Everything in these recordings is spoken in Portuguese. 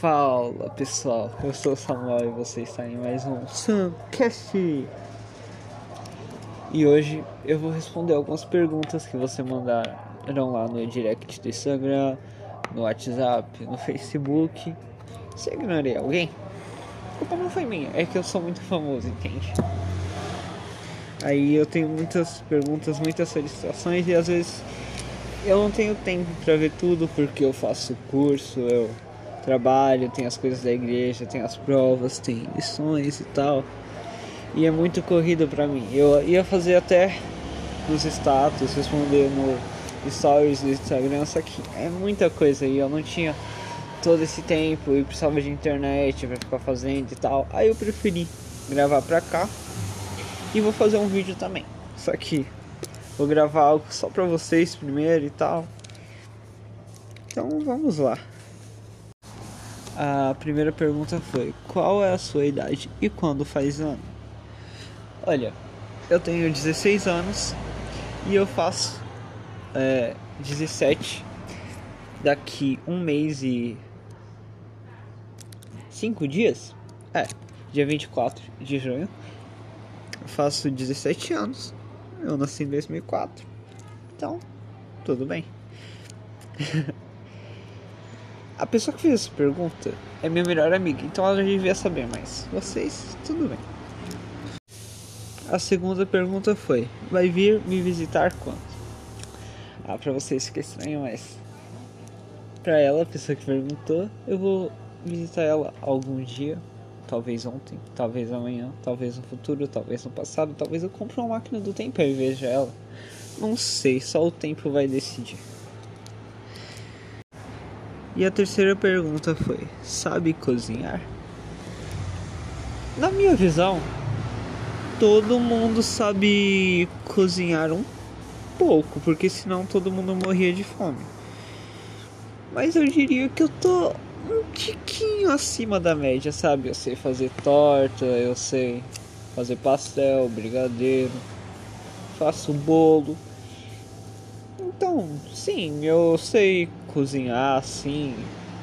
Fala pessoal, eu sou o Samuel e você está em mais um Samcast. E hoje eu vou responder algumas perguntas que você mandaram lá no direct do Instagram, no WhatsApp, no Facebook. Eu ignorei alguém, a culpa não foi minha, é que eu sou muito famoso, entende? Aí eu tenho muitas perguntas, muitas solicitações e às vezes eu não tenho tempo para ver tudo porque eu faço curso, eu trabalho, tem as coisas da igreja, tem as provas, tem lições e tal. E é muito corrido para mim. Eu ia fazer até nos status, responder no stories do Instagram, só que é muita coisa e eu não tinha todo esse tempo e precisava de internet para ficar fazendo e tal. Aí eu preferi gravar pra cá e vou fazer um vídeo também. Só que vou gravar algo só pra vocês primeiro e tal. Então vamos lá. A primeira pergunta foi: Qual é a sua idade e quando faz ano? Olha, eu tenho 16 anos e eu faço é, 17 daqui um mês e 5 dias. É, dia 24 de junho. Eu faço 17 anos. Eu nasci em 2004. Então, tudo bem. A pessoa que fez essa pergunta é minha melhor amiga, então ela já devia saber, mas vocês, tudo bem. A segunda pergunta foi: Vai vir me visitar quando? Ah, pra vocês fica estranho, mas. Pra ela, a pessoa que perguntou, eu vou visitar ela algum dia. Talvez ontem, talvez amanhã, talvez no futuro, talvez no passado, talvez eu compre uma máquina do tempo e veja ela. Não sei, só o tempo vai decidir. E a terceira pergunta foi: sabe cozinhar? Na minha visão, todo mundo sabe cozinhar um pouco, porque senão todo mundo morria de fome. Mas eu diria que eu tô um tiquinho acima da média, sabe? Eu sei fazer torta, eu sei fazer pastel, brigadeiro, faço bolo. Então, sim, eu sei cozinhar assim,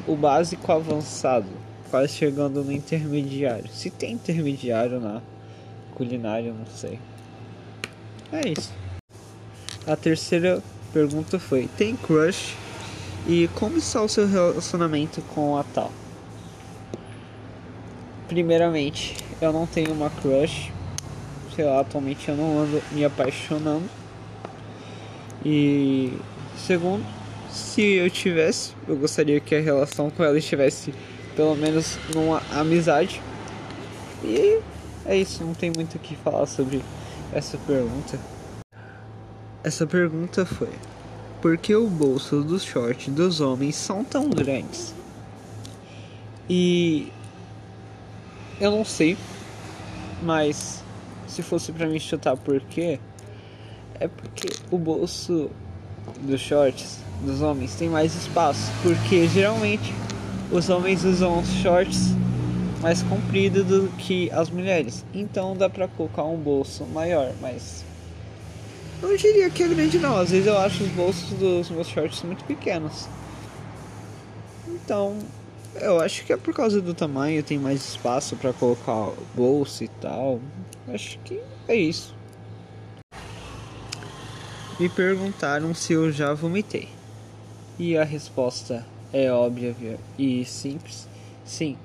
o básico avançado, quase chegando no intermediário. Se tem intermediário na culinária, não sei. É isso. A terceira pergunta foi: tem crush? E como está o seu relacionamento com a tal? Primeiramente, eu não tenho uma crush. Sei lá, atualmente eu não ando me apaixonando. E segundo, se eu tivesse, eu gostaria que a relação com ela estivesse pelo menos numa amizade. E é isso, não tem muito o que falar sobre essa pergunta. Essa pergunta foi: Por que o bolso dos shorts dos homens são tão grandes? E eu não sei, mas se fosse para mim chutar por quê, é porque o bolso dos shorts dos homens tem mais espaço, porque geralmente os homens usam os shorts mais compridos do que as mulheres, então dá pra colocar um bolso maior, mas não diria que é grande não, às vezes eu acho os bolsos dos meus shorts muito pequenos. Então, eu acho que é por causa do tamanho, tem mais espaço para colocar bolso e tal. Acho que é isso me perguntaram se eu já vomitei. E a resposta é óbvia e simples: sim,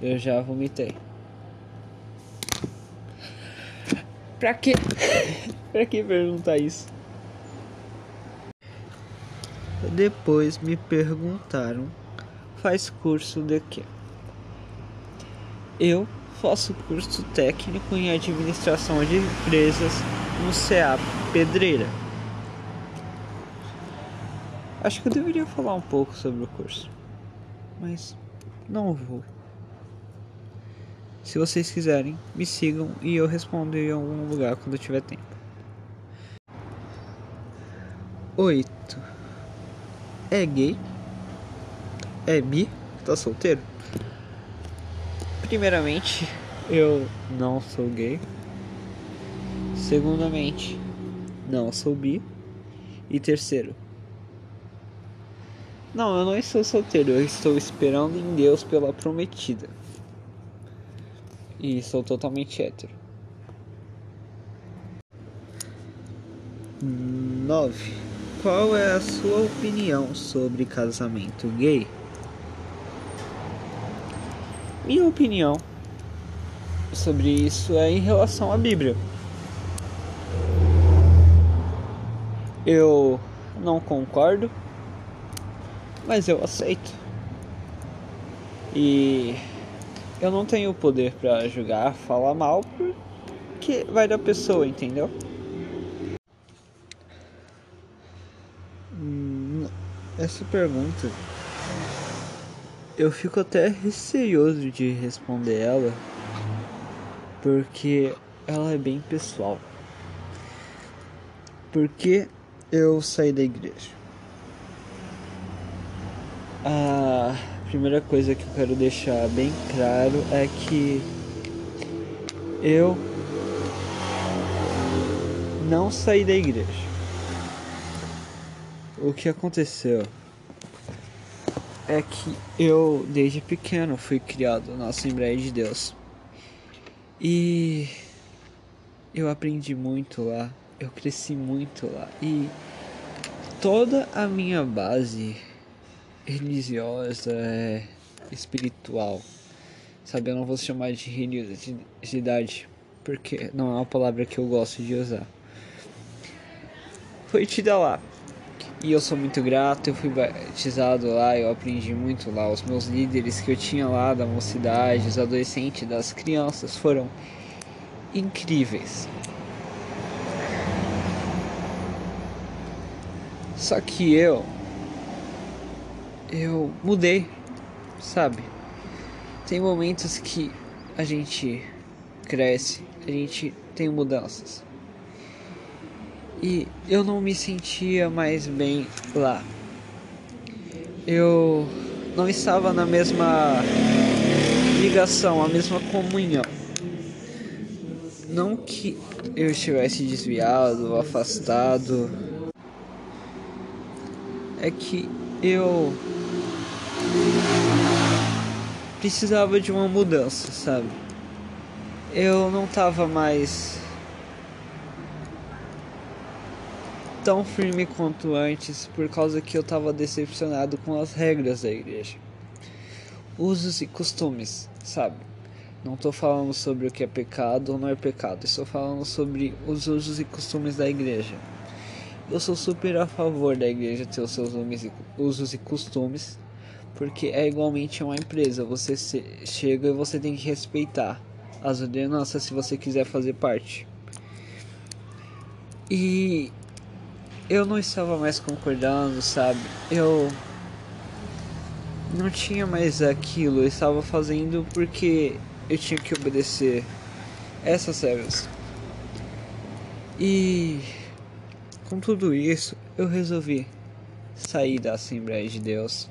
eu já vomitei. Pra que? pra que perguntar isso? Depois me perguntaram: faz curso de quê? Eu faço curso técnico em administração de empresas no CEAP Pedreira. Acho que eu deveria falar um pouco sobre o curso, mas não vou. Se vocês quiserem, me sigam e eu respondo em algum lugar quando tiver tempo. 8. É gay? É bi? Tá solteiro? Primeiramente, eu não sou gay. Segundamente, não sou bi. E terceiro, Não, eu não estou solteiro, eu estou esperando em Deus pela prometida. E sou totalmente hétero. 9. Qual é a sua opinião sobre casamento gay? Minha opinião sobre isso é em relação à Bíblia. Eu não concordo, mas eu aceito. E eu não tenho poder para julgar, falar mal, porque vai da pessoa, entendeu? Hum, essa pergunta eu fico até receoso de responder ela, porque ela é bem pessoal. Porque eu saí da igreja. A primeira coisa que eu quero deixar bem claro é que eu não saí da igreja. O que aconteceu é que eu desde pequeno fui criado na Assembleia de Deus. E eu aprendi muito lá, eu cresci muito lá e toda a minha base religiosa, é espiritual. Sabe, eu não vou chamar de religiosidade, porque não é uma palavra que eu gosto de usar. Foi tida lá. E eu sou muito grato, eu fui batizado lá, eu aprendi muito lá. Os meus líderes que eu tinha lá da mocidade, os adolescentes, das crianças foram incríveis. Só que eu eu mudei, sabe? Tem momentos que a gente cresce, a gente tem mudanças. E eu não me sentia mais bem lá. Eu não estava na mesma ligação, a mesma comunhão. Não que eu estivesse desviado, afastado. É que eu precisava de uma mudança, sabe? Eu não tava mais tão firme quanto antes por causa que eu tava decepcionado com as regras da igreja. Usos e costumes, sabe? Não estou falando sobre o que é pecado ou não é pecado, estou falando sobre os usos e costumes da igreja. Eu sou super a favor da igreja ter os seus usos e costumes, porque é igualmente uma empresa. Você chega e você tem que respeitar as ordenanças se você quiser fazer parte. E eu não estava mais concordando, sabe? Eu não tinha mais aquilo, eu estava fazendo porque eu tinha que obedecer essas regras. E com tudo isso, eu resolvi sair da Assembleia de Deus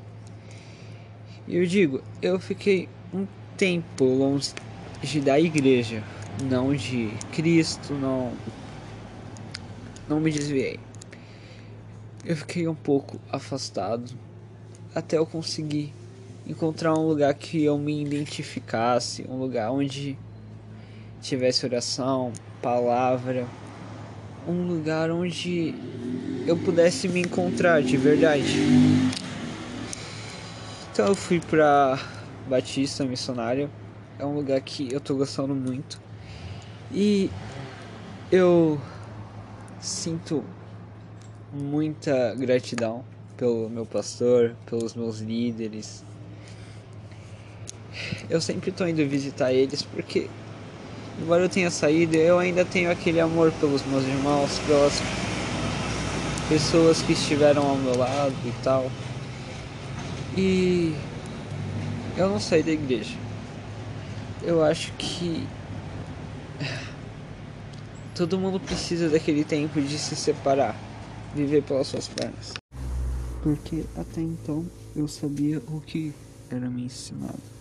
eu digo, eu fiquei um tempo longe da igreja, não de Cristo, não não me desviei. Eu fiquei um pouco afastado até eu conseguir encontrar um lugar que eu me identificasse, um lugar onde tivesse oração, palavra, um lugar onde eu pudesse me encontrar de verdade. Então eu fui pra Batista Missionária. É um lugar que eu tô gostando muito. E eu sinto muita gratidão pelo meu pastor, pelos meus líderes. Eu sempre tô indo visitar eles porque embora eu tenha saído, eu ainda tenho aquele amor pelos meus irmãos, pelas pessoas que estiveram ao meu lado e tal. E eu não saí da igreja. Eu acho que todo mundo precisa daquele tempo de se separar, viver pelas suas pernas. Porque até então eu sabia o que era me ensinado.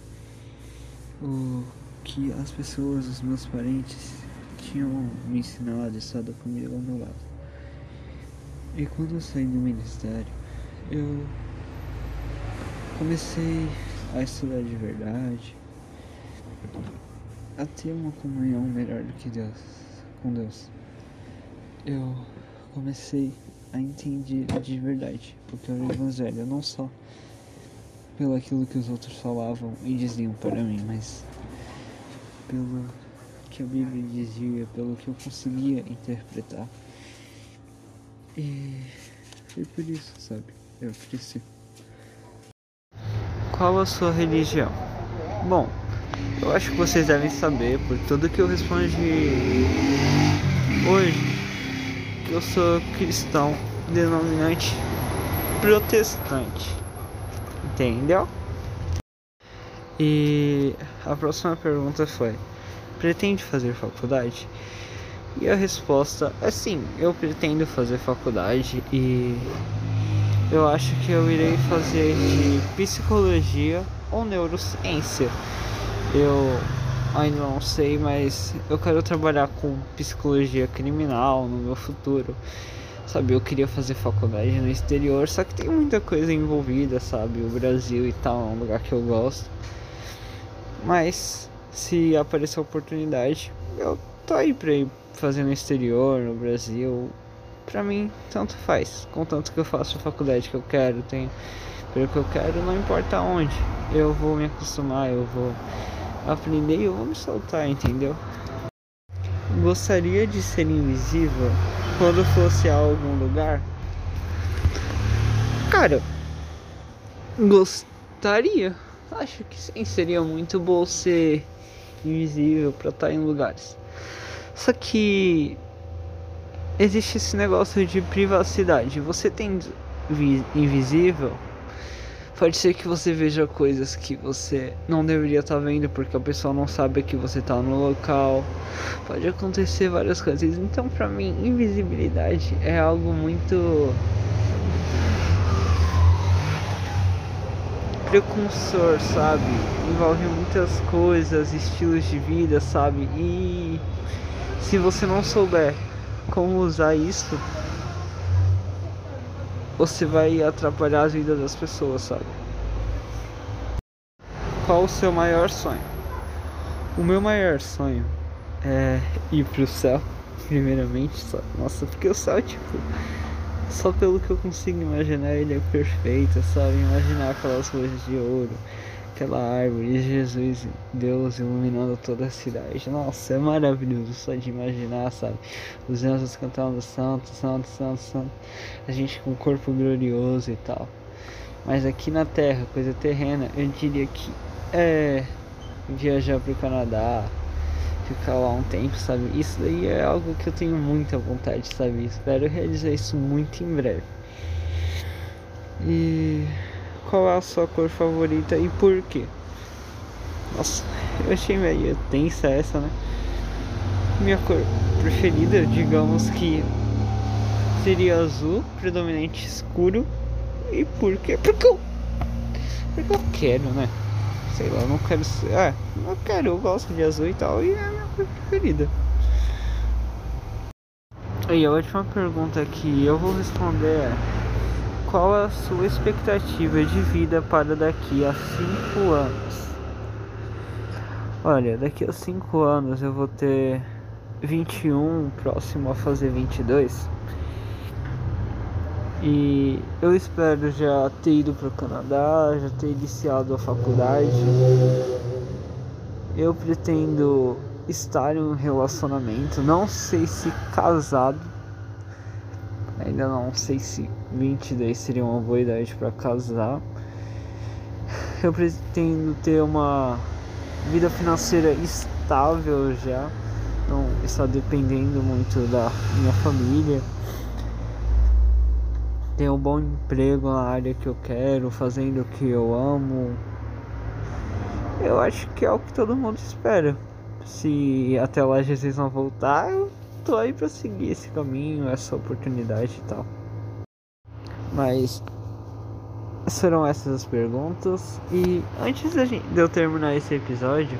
O que as pessoas, os meus parentes, tinham me ensinado, estado comigo ao meu lado. E quando eu saí do ministério, eu comecei a estudar de verdade, a ter uma comunhão melhor do que Deus, com Deus. Eu comecei a entender de verdade o que era o Evangelho, não só pelo aquilo que os outros falavam e diziam para mim, mas pelo que a Bíblia dizia, pelo que eu conseguia interpretar. E foi por isso, sabe? Eu cresci. Qual a sua religião? Bom, eu acho que vocês devem saber por tudo que eu respondi hoje que eu sou cristão denominante protestante. Entendeu? E a próxima pergunta foi: pretende fazer faculdade? E a resposta é sim, eu pretendo fazer faculdade e eu acho que eu irei fazer de psicologia ou neurociência. Eu ainda não sei, mas eu quero trabalhar com psicologia criminal no meu futuro. Sabe, eu queria fazer faculdade no exterior, só que tem muita coisa envolvida, sabe? O Brasil e tal é um lugar que eu gosto. Mas se aparecer a oportunidade, eu tô aí pra ir fazer no exterior, no Brasil. Pra mim, tanto faz. Contanto que eu faço a faculdade que eu quero, tenho pelo que eu quero, não importa onde. Eu vou me acostumar, eu vou aprender e eu vou me soltar, entendeu? Gostaria de ser invisível quando fosse a algum lugar? Cara, gostaria. Acho que sim, seria muito bom ser invisível para estar em lugares. Só que existe esse negócio de privacidade. Você tem invisível Pode ser que você veja coisas que você não deveria estar tá vendo porque a pessoa não sabe que você está no local. Pode acontecer várias coisas. Então, para mim, invisibilidade é algo muito precursor, sabe? Envolve muitas coisas, estilos de vida, sabe? E se você não souber como usar isso, você vai atrapalhar a vida das pessoas, sabe? Qual o seu maior sonho? O meu maior sonho é ir pro céu, primeiramente, só. Nossa, porque o céu, tipo, só pelo que eu consigo imaginar, ele é perfeito, sabe? Imaginar aquelas coisas de ouro, aquela árvore, Jesus, Deus iluminando toda a cidade. Nossa, é maravilhoso só de imaginar, sabe? Os anjos cantando santo, santo, santo, santo. A gente com o corpo glorioso e tal. Mas aqui na Terra, coisa terrena, eu diria que é viajar pro Canadá, ficar lá um tempo, sabe? Isso daí é algo que eu tenho muita vontade, sabe? Espero realizar isso muito em breve. E qual é a sua cor favorita e por quê? Nossa, eu achei meio tensa essa, né? Minha cor preferida, digamos que seria azul, predominante escuro. E por quê? Porque eu, porque eu quero, né? Sei lá, não quero ser. É, eu quero, eu gosto de azul e tal, e é a minha cor preferida. E a última pergunta que eu vou responder é qual a sua expectativa de vida para daqui a 5 anos? Olha, daqui a 5 anos eu vou ter 21, próximo a fazer 22. E eu espero já ter ido para o Canadá, já ter iniciado a faculdade. Eu pretendo estar em um relacionamento, não sei se casado, ainda não sei se 22 seria uma boa idade para casar. Eu pretendo ter uma vida financeira estável já, não estar dependendo muito da minha família. Ter um bom emprego na área que eu quero, fazendo o que eu amo. Eu acho que é o que todo mundo espera. Se até lá Jesus não voltar, eu tô aí pra seguir esse caminho, essa oportunidade e tal. Mas serão essas as perguntas. E antes de eu terminar esse episódio,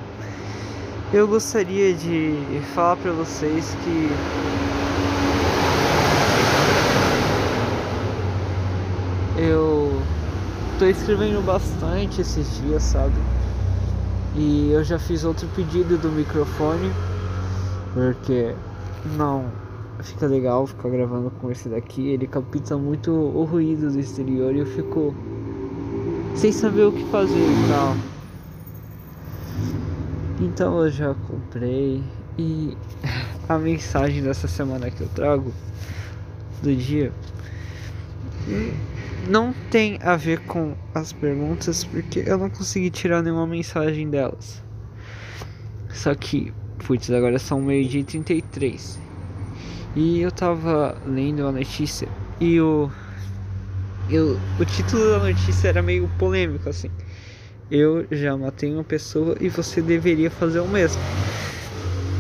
eu gostaria de falar para vocês que eu tô escrevendo bastante esses dias, sabe? E eu já fiz outro pedido do microfone, porque não fica legal ficar gravando com esse daqui. Ele capta muito o ruído do exterior e eu fico sem saber o que fazer e tal. Então eu já comprei e a mensagem dessa semana que eu trago do dia não tem a ver com as perguntas porque eu não consegui tirar nenhuma mensagem delas. Só que, putz, agora são meio dia 33. E eu tava lendo a notícia e o eu, o título da notícia era meio polêmico assim. Eu já matei uma pessoa e você deveria fazer o mesmo.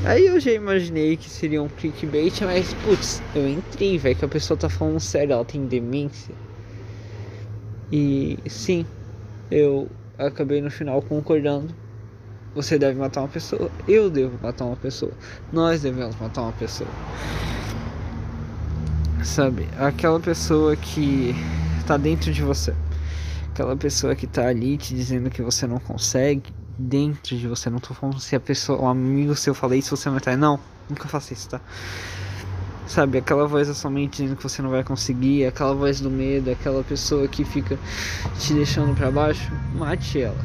Aí eu já imaginei que seria um clickbait, mas putz, eu entrei, velho, que a pessoa tá falando sério, ela tem demência. E sim, eu acabei no final concordando. Você deve matar uma pessoa, eu devo matar uma pessoa, nós devemos matar uma pessoa. Sabe, aquela pessoa que tá dentro de você, aquela pessoa que tá ali te dizendo que você não consegue, dentro de você. Não tô falando se a pessoa, um amigo seu fala isso, você vai estar. Não, nunca faça isso, tá? Sabe, aquela voz da sua mente dizendo que você não vai conseguir, aquela voz do medo, aquela pessoa que fica te deixando para baixo, mate ela.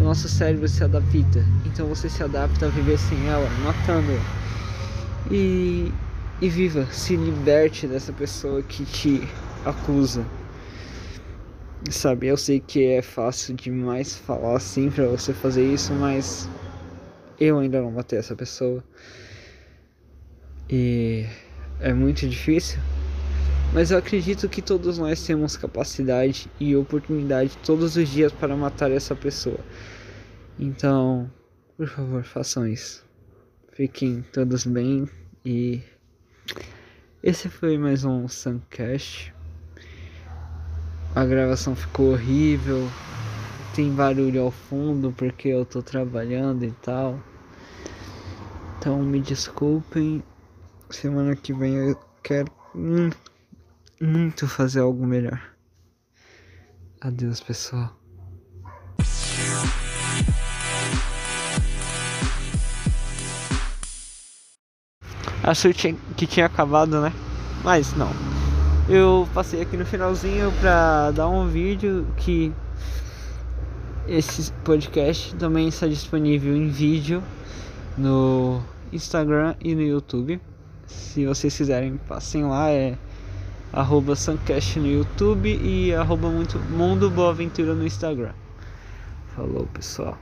O nosso cérebro se adapta, então você se adapta a viver sem ela, matando ela. E, e viva, se liberte dessa pessoa que te acusa, Sabe, eu sei que é fácil demais falar assim pra você fazer isso, mas eu ainda não matei essa pessoa. E é muito difícil. Mas eu acredito que todos nós temos capacidade e oportunidade todos os dias para matar essa pessoa. Então, por favor, façam isso. Fiquem todos bem e esse foi mais um Suncast. A gravação ficou horrível. Tem barulho ao fundo porque eu tô trabalhando e tal. Então me desculpem. Semana que vem eu quero muito fazer algo melhor. Adeus, pessoal. Achei que tinha acabado, né? Mas não eu passei aqui no finalzinho para dar um vídeo que esse podcast também está disponível em vídeo no Instagram e no YouTube. Se vocês quiserem, passem lá, é arroba Suncast no YouTube e arroba muito, Mundo Boa Aventura no Instagram. Falou, pessoal.